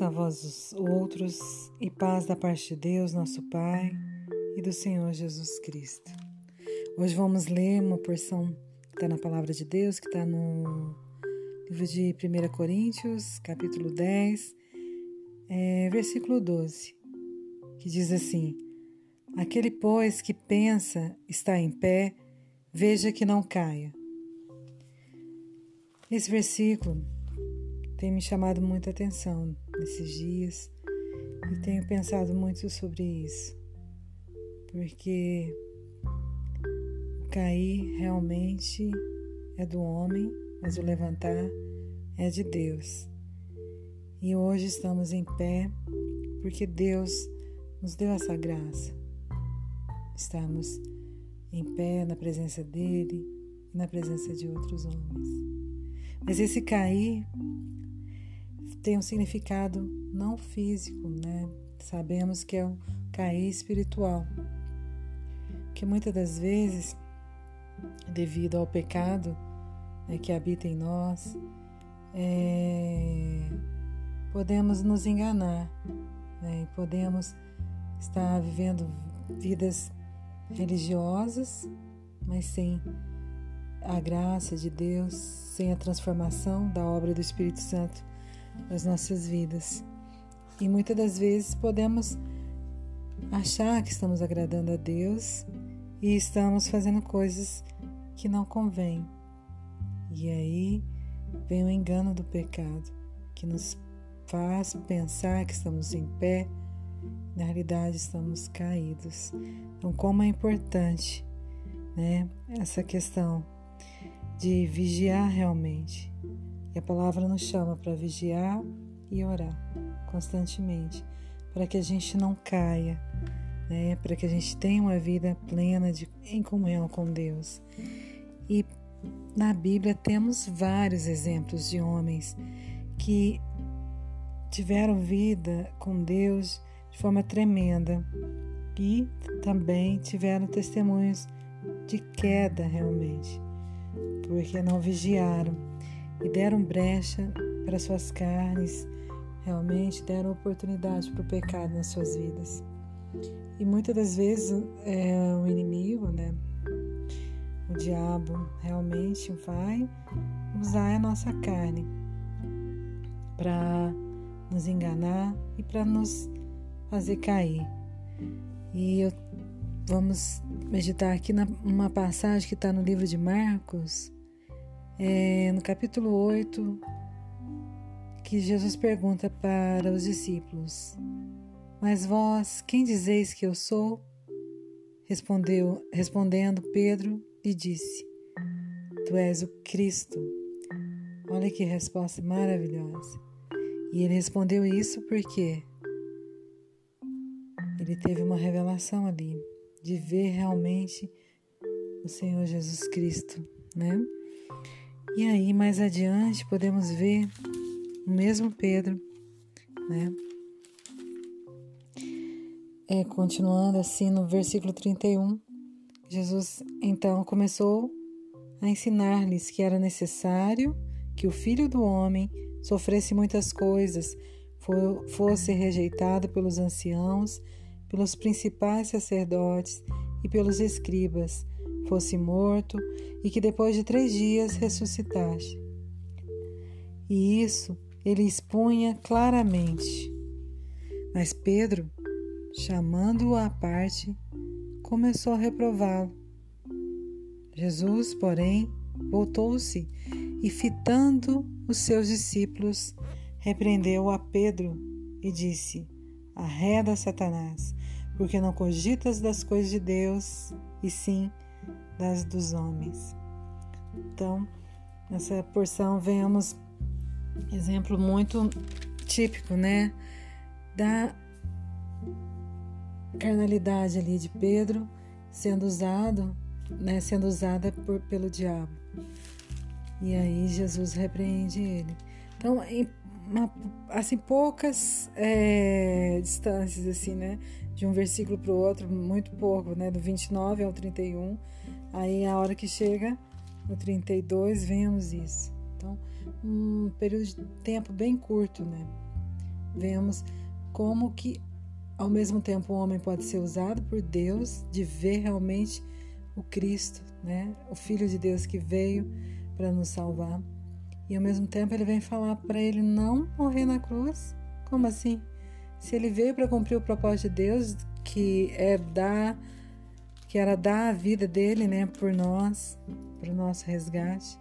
A vós outros e paz da parte de Deus, nosso Pai, e do Senhor Jesus Cristo. Hoje vamos ler uma porção que está na palavra de Deus, que está no livro de 1 Coríntios, capítulo 10, é, versículo 12, que diz assim: Aquele, pois, que pensa está em pé, veja que não caia. Esse versículo tem me chamado muita atenção nesses dias e tenho pensado muito sobre isso, porque o cair realmente é do homem, mas o levantar é de Deus. E hoje estamos em pé porque Deus nos deu essa graça. Estamos em pé na presença dele e na presença de outros homens. Mas esse cair tem um significado não físico, né? Sabemos que é um cair espiritual. Que muitas das vezes, devido ao pecado né, que habita em nós, é, podemos nos enganar né, e podemos estar vivendo vidas religiosas, mas sem a graça de Deus, sem a transformação da obra do Espírito Santo das nossas vidas. E muitas das vezes podemos achar que estamos agradando a Deus e estamos fazendo coisas que não convêm. E aí vem o engano do pecado, que nos faz pensar que estamos em pé, na realidade estamos caídos. Então, como é importante, né, essa questão de vigiar realmente, e a palavra nos chama para vigiar e orar constantemente, para que a gente não caia, né? para que a gente tenha uma vida plena de, em comunhão com Deus. E na Bíblia temos vários exemplos de homens que tiveram vida com Deus de forma tremenda e também tiveram testemunhos de queda realmente, porque não vigiaram e deram brecha para suas carnes, realmente deram oportunidade para o pecado nas suas vidas. E muitas das vezes é, o inimigo, né, o diabo, realmente vai usar a nossa carne para nos enganar e para nos fazer cair. E eu, vamos meditar aqui numa passagem que está no livro de Marcos, é, no capítulo 8, que Jesus pergunta para os discípulos: Mas vós, quem dizeis que eu sou? Respondeu, respondendo Pedro, e disse: Tu és o Cristo. Olha que resposta maravilhosa. E ele respondeu isso porque ele teve uma revelação ali de ver realmente o Senhor Jesus Cristo, né? E aí, mais adiante, podemos ver o mesmo Pedro, né? É, continuando assim no versículo 31, Jesus então começou a ensinar-lhes que era necessário que o filho do homem sofresse muitas coisas, fosse rejeitado pelos anciãos, pelos principais sacerdotes e pelos escribas, fosse morto e que depois de três dias ressuscitasse. E isso ele expunha claramente. Mas Pedro, chamando-o à parte, começou a reprová-lo. Jesus, porém, voltou-se e, fitando os seus discípulos, repreendeu a Pedro e disse: Arreda, Satanás, porque não cogitas das coisas de Deus, e sim das dos homens. Então, nessa porção vemos exemplo muito típico, né, da carnalidade ali de Pedro sendo usado, né, sendo usada por, pelo diabo. E aí Jesus repreende ele. Então, em uma, assim poucas é, distâncias assim, né, de um versículo para o outro, muito pouco, né, do 29 ao 31, Aí a hora que chega no 32, vemos isso. Então, um período de tempo bem curto, né? vemos como que ao mesmo tempo o homem pode ser usado por Deus de ver realmente o Cristo, né? O filho de Deus que veio para nos salvar. E ao mesmo tempo ele vem falar para ele não morrer na cruz. Como assim? Se ele veio para cumprir o propósito de Deus, que é dar que era dar a vida dele, né, por nós, para o nosso resgate,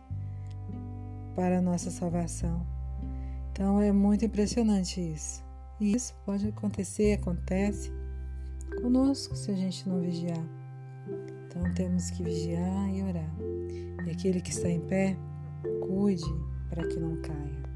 para a nossa salvação. Então é muito impressionante isso. E isso pode acontecer, acontece conosco se a gente não vigiar. Então temos que vigiar e orar. E aquele que está em pé, cuide para que não caia.